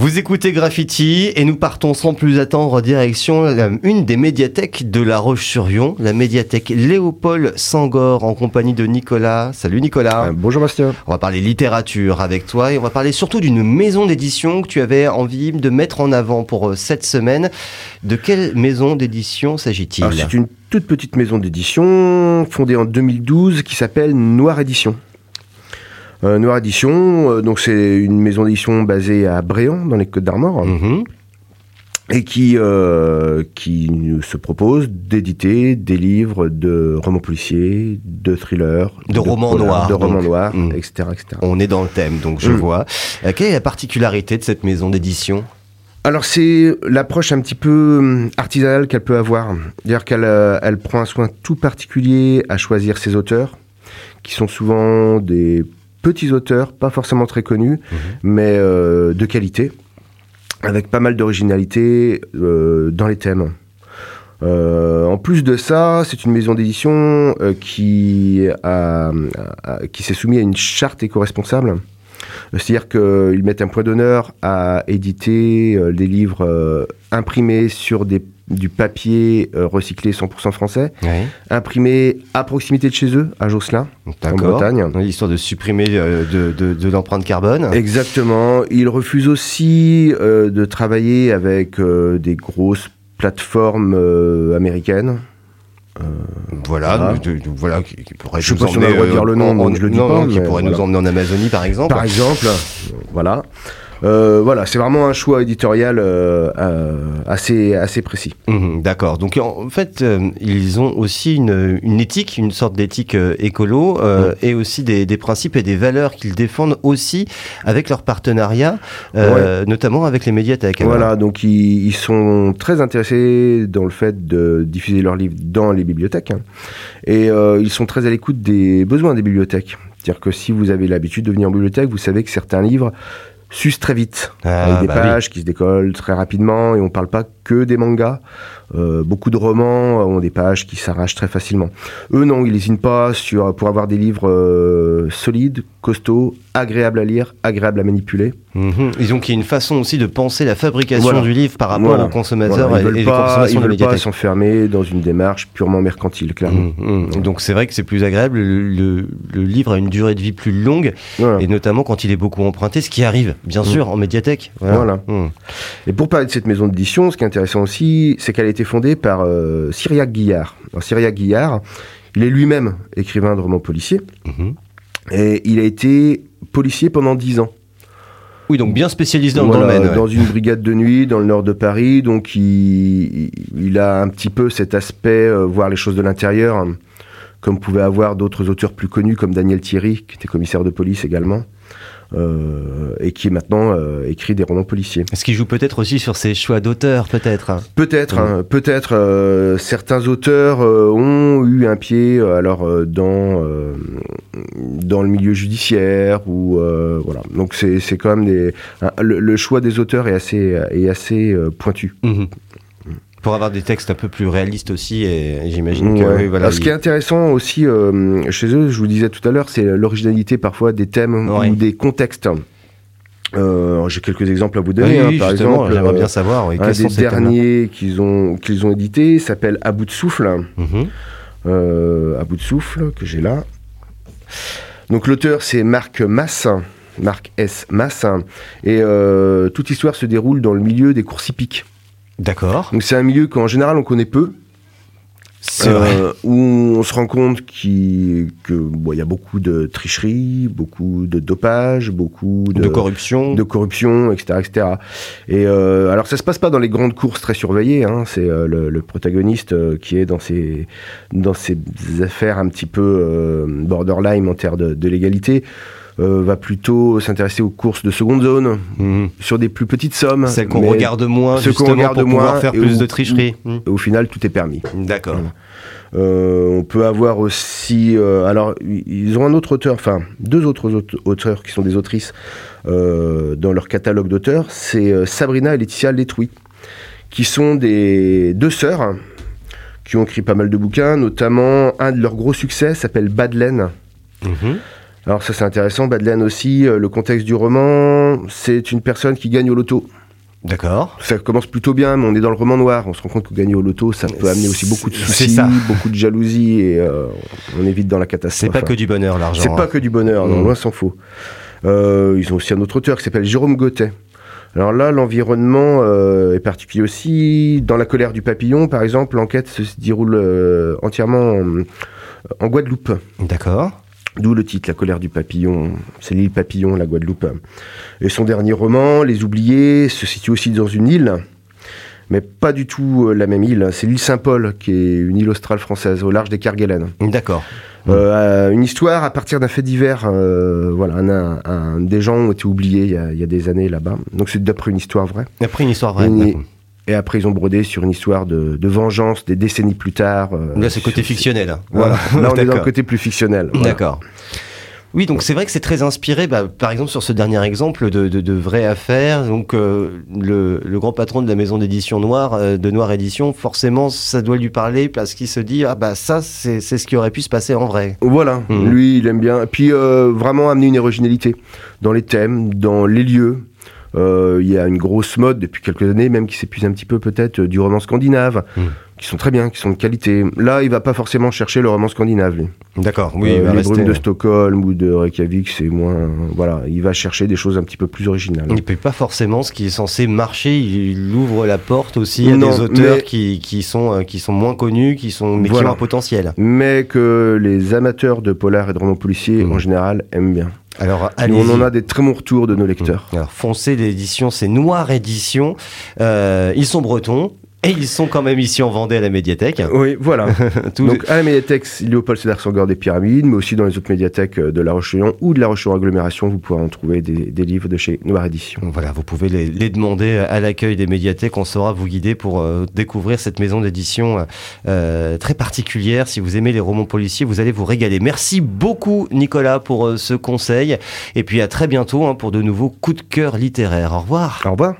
Vous écoutez Graffiti et nous partons sans plus attendre direction euh, une des médiathèques de La Roche-sur-Yon, la médiathèque Léopold Sangor en compagnie de Nicolas. Salut Nicolas. Euh, bonjour Bastien. On va parler littérature avec toi et on va parler surtout d'une maison d'édition que tu avais envie de mettre en avant pour euh, cette semaine. De quelle maison d'édition s'agit-il? C'est une toute petite maison d'édition fondée en 2012 qui s'appelle Noir Édition. Euh, Noir Édition, euh, donc c'est une maison d'édition basée à Bréant, dans les Côtes d'Armor. Mhm. Et qui, euh, qui se propose d'éditer des livres de romans policiers, de thrillers, de, romans noirs, de romans noirs, mm. etc., On est dans le thème, donc je mm. vois. quelle est la particularité de cette maison d'édition? Alors c'est l'approche un petit peu artisanale qu'elle peut avoir. C'est-à-dire qu'elle elle prend un soin tout particulier à choisir ses auteurs, qui sont souvent des petits auteurs, pas forcément très connus, mhm. mais euh, de qualité, avec pas mal d'originalité euh, dans les thèmes. Euh, en plus de ça, c'est une maison d'édition qui, qui s'est soumise à une charte éco-responsable. C'est-à-dire qu'ils mettent un point d'honneur à éditer des livres imprimés sur des du papier euh, recyclé 100% français, imprimé à proximité de chez eux, à Josselin, en Bretagne. Histoire de supprimer euh, de, de, l'empreinte carbone. Exactement. Ils refusent aussi euh, de travailler avec des grosses plateformes américaines. voilà, voilà, qui, pourrait je nous emmener, dire le nom, je le dis pas, qui pourrait nous emmener en Amazonie par exemple. Par exemple, voilà. Euh, voilà, c'est vraiment un choix éditorial euh, euh, assez, assez précis. Mhm, d'accord. Donc en fait, ils ont aussi une, une éthique, une sorte d'éthique écolo, mhm. et aussi des, des, principes et des valeurs qu'ils défendent aussi avec leurs partenariats, notamment avec les médiathèques. Voilà, donc ils, ils, sont très intéressés dans le fait de diffuser leurs livres dans les bibliothèques, hein. et ils sont très à l'écoute des besoins des bibliothèques. C'est-à-dire que si vous avez l'habitude de venir en bibliothèque, vous savez que certains livres s'use très vite, ah, avec des bah pages qui se décollent très rapidement, et on parle pas que des mangas. Euh, beaucoup de romans ont des pages qui s'arrachent très facilement. Eux, non, ils n'hésitent pas sur, pour avoir des livres euh, solides, costauds, agréables à lire, agréables à manipuler. Mhm. Ils ont qu'il y a une façon aussi de penser la fabrication du livre par rapport aux consommateurs Ils et, pas, ils veulent pas s'enfermer dans une démarche purement mercantile, clairement. Mhm. Mhm. Donc c'est vrai que c'est plus agréable. Le, livre a une durée de vie plus longue, et notamment quand il est beaucoup emprunté, ce qui arrive, bien sûr, en médiathèque. Voilà. Et pour parler de cette maison d'édition, ce qui est intéressant aussi, c'est qu'elle a été fondée par euh, Cyriac Guillard. Alors, Cyriac Guillard, il est lui-même écrivain de romans policiers, et il a été policier pendant dix ans. Oui, donc bien spécialisé dans le domaine. Dans une brigade de nuit dans le nord de Paris, donc il, il a un petit peu cet aspect, euh, voir les choses de l'intérieur, comme pouvaient avoir d'autres auteurs plus connus comme Daniel Thierry, qui était commissaire de police également. Euh, et qui est maintenant euh, écrit des romans policiers. Est-ce qu'il joue peut-être aussi sur ses choix d'auteurs, peut-être Peut-être, hein, peut-être. Euh, certains auteurs ont eu un pied alors dans dans le milieu judiciaire ou voilà. Donc c'est c'est quand même des le, choix des auteurs est assez est assez pointu. Mhm pour avoir des textes un peu plus réalistes aussi, et j'imagine que voilà. ce qui est intéressant aussi euh, chez eux, je vous disais tout à l'heure, c'est l'originalité parfois des thèmes ou des contextes. Euh, J'ai quelques exemples à vous donner. Oui, hein, par exemple, j'aimerais bien savoir. Oui, un des derniers qu'ils ont qu'ils ont édité s'appelle À bout de souffle. Mhm. euh, à bout de souffle que j'ai là. Donc l'auteur c'est Marc Mass. Marc S. Mass. Et euh, toute l'histoire se déroule dans le milieu des courses hippiques. D'accord. Donc c'est un milieu qu'en général on connaît peu. Euh, où on se rend compte qu'il bon, y a beaucoup de tricherie, beaucoup de dopage, beaucoup de, de corruption, de corruption, etc., etc. Et euh, alors ça se passe pas dans les grandes courses très surveillées. Hein, c'est euh, le, le, protagoniste euh, qui est dans ces dans affaires un petit peu borderline en termes de, de légalité. Euh, va plutôt s'intéresser aux courses de seconde zone mhm. sur des plus petites sommes. Celles qu'on regarde moins, ce qu'on regarde pour moins, faire plus de tricherie. Mhm. Au final, tout est permis. D'accord. Euh, on peut avoir aussi, euh, alors ils ont un autre auteur, enfin deux autres auteurs qui sont des autrices dans leur catalogue d'auteurs, c'est Sabrina et Laetitia Letouy, qui sont des deux sœurs qui ont écrit pas mal de bouquins, notamment un de leurs gros succès s'appelle Badlaine. Mhm. Alors ça c'est intéressant, Badelaine aussi, euh, le contexte du roman, c'est une personne qui gagne au loto. D'accord. Ça commence plutôt bien, mais on est dans le roman noir. On se rend compte que gagner au loto, ça peut amener aussi beaucoup de soucis, beaucoup de jalousie, et euh, on est vite dans la catastrophe. C'est pas que du bonheur, l'argent. C'est pas hein. que du bonheur, non, mmh. loin s'en faut. Euh, ils ont aussi un autre auteur qui s'appelle Jérôme Gauthet. Alors là, l'environnement euh, est particulier aussi. Dans La colère du papillon, par exemple, l'enquête se déroule entièrement en, Guadeloupe. D'accord. D'où le titre, La colère du papillon. C'est l'île Papillon, la Guadeloupe. Et son dernier roman, Les Oubliés, se situe aussi dans une île, mais pas du tout euh, la même île. C'est l'île Saint-Paul, qui est une île australe française, au large des Kerguelen. D'accord. Euh, une histoire à partir d'un fait divers. Euh, voilà, un, des gens ont été oubliés il y a, des années là-bas. Donc c'est d'après une histoire vraie. D'après une histoire vraie. Et, après ils ont brodé sur une histoire de, vengeance des décennies plus tard. Euh, là c'est côté fictionnel. Voilà. Là on est dans le côté plus fictionnel. D'accord. Oui, donc c'est vrai que c'est très inspiré, bah, par exemple sur ce dernier exemple de, de, de vraies affaires. Donc euh, le, le, grand patron de la maison d'édition Noire, euh, de Noire Édition, forcément ça doit lui parler parce qu'il se dit ah bah ça c'est ce qui aurait pu se passer en vrai. Voilà, mmh. lui il aime bien. Et puis euh, vraiment amener une originalité dans les thèmes, dans les lieux. Il y a une grosse mode depuis quelques années, même qui s'épuise un petit peu peut-être du roman scandinave. Mmh qui sont très bien, qui sont de qualité. Là, il va pas forcément chercher le roman scandinave, lui. D'accord, oui. Euh, les brumes de Stockholm ou de Reykjavik, c'est moins. Voilà, il va chercher des choses un petit peu plus originales. Il ne paye pas forcément ce qui est censé marcher. Il ouvre la porte aussi à des auteurs qui, qui, sont, euh, qui sont moins connus, qui sont, mais qui ont un potentiel. Mais que les amateurs de polar et de romans policiers, mmh. en général, aiment bien. Alors, on en a des très bons retours de nos lecteurs. Mmh. Alors, foncez l'édition, c'est Noir Édition. Euh, ils sont bretons. Et ils sont quand même ici en Vendée à la médiathèque. Oui, voilà. Donc à la médiathèque Léopold Sédar Senghor des Pyramides, mais aussi dans les autres médiathèques euh, de La Roche-Chalon ou de La Roche-Chalon Agglomération, vous pourrez en trouver des, livres de chez Noir Édition. Voilà, vous pouvez les, demander à l'accueil des médiathèques. On saura vous guider pour euh, découvrir cette maison d'édition euh, très particulière. Si vous aimez les romans policiers, vous allez vous régaler. Merci beaucoup Nicolas pour ce conseil. Et puis à très bientôt hein, pour de nouveaux coups de cœur littéraires. Au revoir. Au revoir.